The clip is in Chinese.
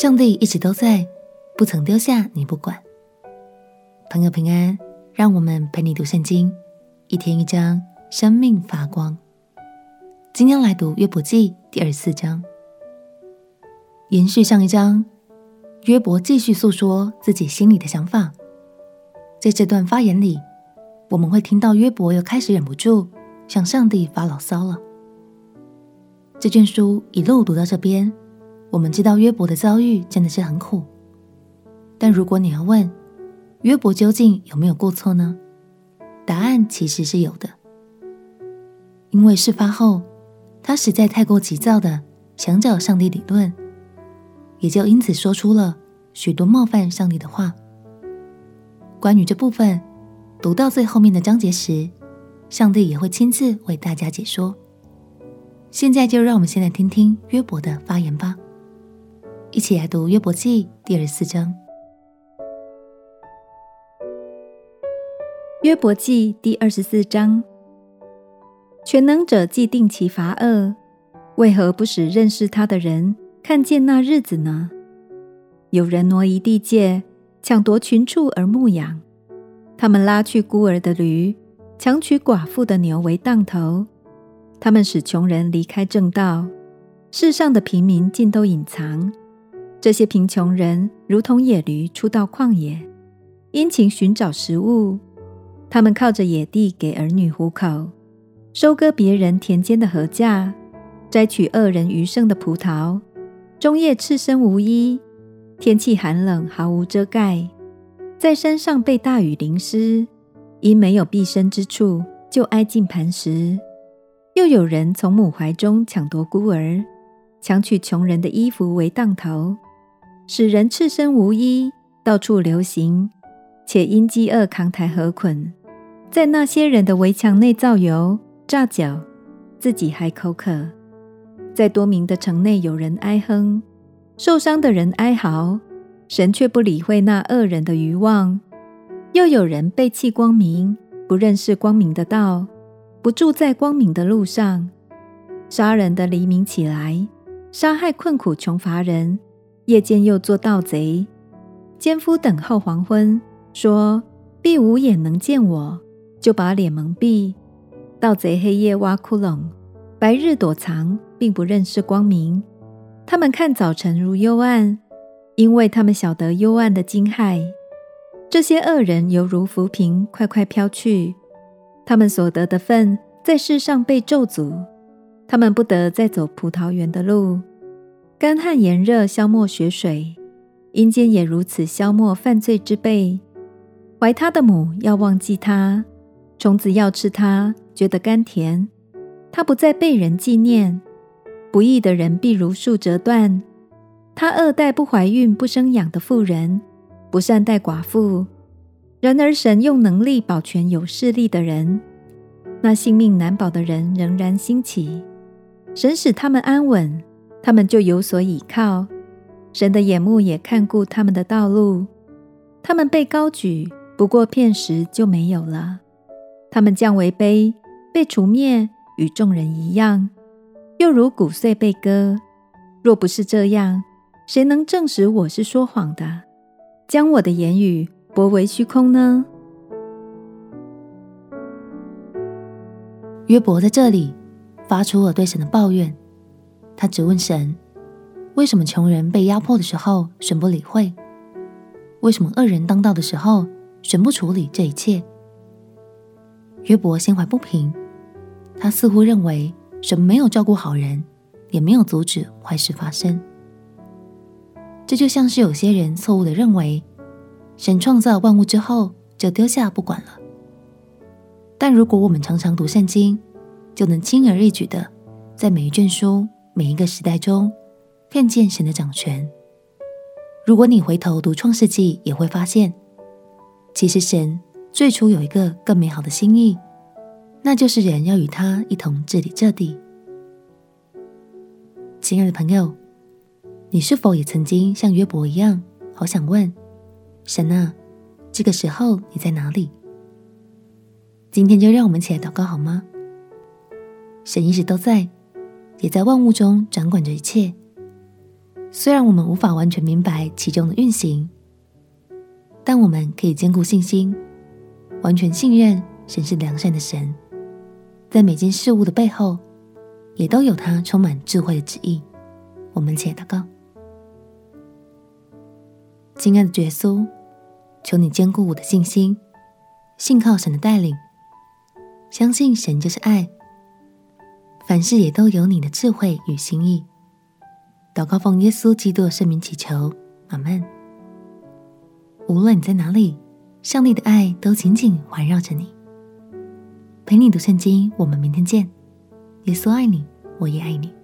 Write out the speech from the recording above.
上帝一直都在，不曾丢下你不管。朋友平安，让我们陪你读圣经，一天一章，生命发光。今天来读约伯记第二十四章，延续上一章，约伯继续诉说自己心里的想法。在这段发言里，我们会听到约伯又开始忍不住向上帝发牢骚了。这卷书一路读到这边。我们知道约伯的遭遇真的是很苦，但如果你要问约伯究竟有没有过错呢？答案其实是有的，因为事发后他实在太过急躁的想找上帝理论，也就因此说出了许多冒犯上帝的话。关于这部分，读到最后面的章节时，上帝也会亲自为大家解说。现在就让我们先来听听约伯的发言吧。一起来读约伯记第二十四章。约伯记第二十四章，全能者既定其罚恶，为何不使认识他的人看见那日子呢？有人挪移地界，抢夺群畜而牧养；他们拉去孤儿的驴，强取寡妇的牛为当头；他们使穷人离开正道，世上的平民尽都隐藏。这些贫穷人如同野驴出到旷野，殷勤寻找食物。他们靠着野地给儿女糊口，收割别人田间的禾稼，摘取恶人余剩的葡萄。终夜赤身无衣，天气寒冷，毫无遮盖，在山上被大雨淋湿，因没有避身之处，就挨近磐石。又有人从母怀中抢夺孤儿，抢取穷人的衣服为当头。使人赤身无衣，到处流行，且因饥饿扛抬禾捆，在那些人的围墙内造油炸脚，自己还口渴。在多明的城内，有人哀哼，受伤的人哀嚎，神却不理会那恶人的愚妄。又有人背弃光明，不认识光明的道，不住在光明的路上，杀人的黎明起来，杀害困苦穷乏人。夜间又做盗贼，奸夫等候黄昏，说必无眼能见我，就把脸蒙蔽。盗贼黑夜挖窟窿，白日躲藏，并不认识光明。他们看早晨如幽暗，因为他们晓得幽暗的惊骇。这些恶人犹如浮萍，快快飘去。他们所得的分在世上被咒诅，他们不得再走葡萄园的路。干旱炎热消磨血水，阴间也如此消磨犯罪之辈。怀他的母要忘记他，虫子要吃他，觉得甘甜。他不再被人纪念，不义的人必如树折断。他恶待不怀孕不生养的妇人，不善待寡妇。然而神用能力保全有势力的人，那性命难保的人仍然兴起。神使他们安稳。他们就有所倚靠，神的眼目也看顾他们的道路。他们被高举，不过片时就没有了。他们降为卑，被除灭，与众人一样，又如谷穗被割。若不是这样，谁能证实我是说谎的，将我的言语驳为虚空呢？约伯在这里发出了对神的抱怨。他质问神：“为什么穷人被压迫的时候，神不理会？为什么恶人当道的时候，神不处理这一切？”约伯心怀不平，他似乎认为神没有照顾好人，也没有阻止坏事发生。这就像是有些人错误地认为，神创造万物之后就丢下不管了。但如果我们常常读圣经，就能轻而易举地在每一卷书。每一个时代中，看见神的掌权。如果你回头读创世纪，也会发现，其实神最初有一个更美好的心意，那就是人要与他一同治理这地。亲爱的朋友，你是否也曾经像约伯一样，好想问神啊，这个时候你在哪里？今天就让我们起来祷告好吗？神一直都在。也在万物中掌管着一切。虽然我们无法完全明白其中的运行，但我们可以坚固信心，完全信任神是良善的神，在每件事物的背后，也都有他充满智慧的旨意。我们且祷告，亲爱的耶稣，求你坚固我的信心，信靠神的带领，相信神就是爱，凡事也都有你的智慧与心意。祷告奉耶稣基督的圣名祈求，阿门。无论你在哪里，上帝的爱都紧紧环绕着你。陪你读圣经，我们明天见。耶稣爱你，我也爱你。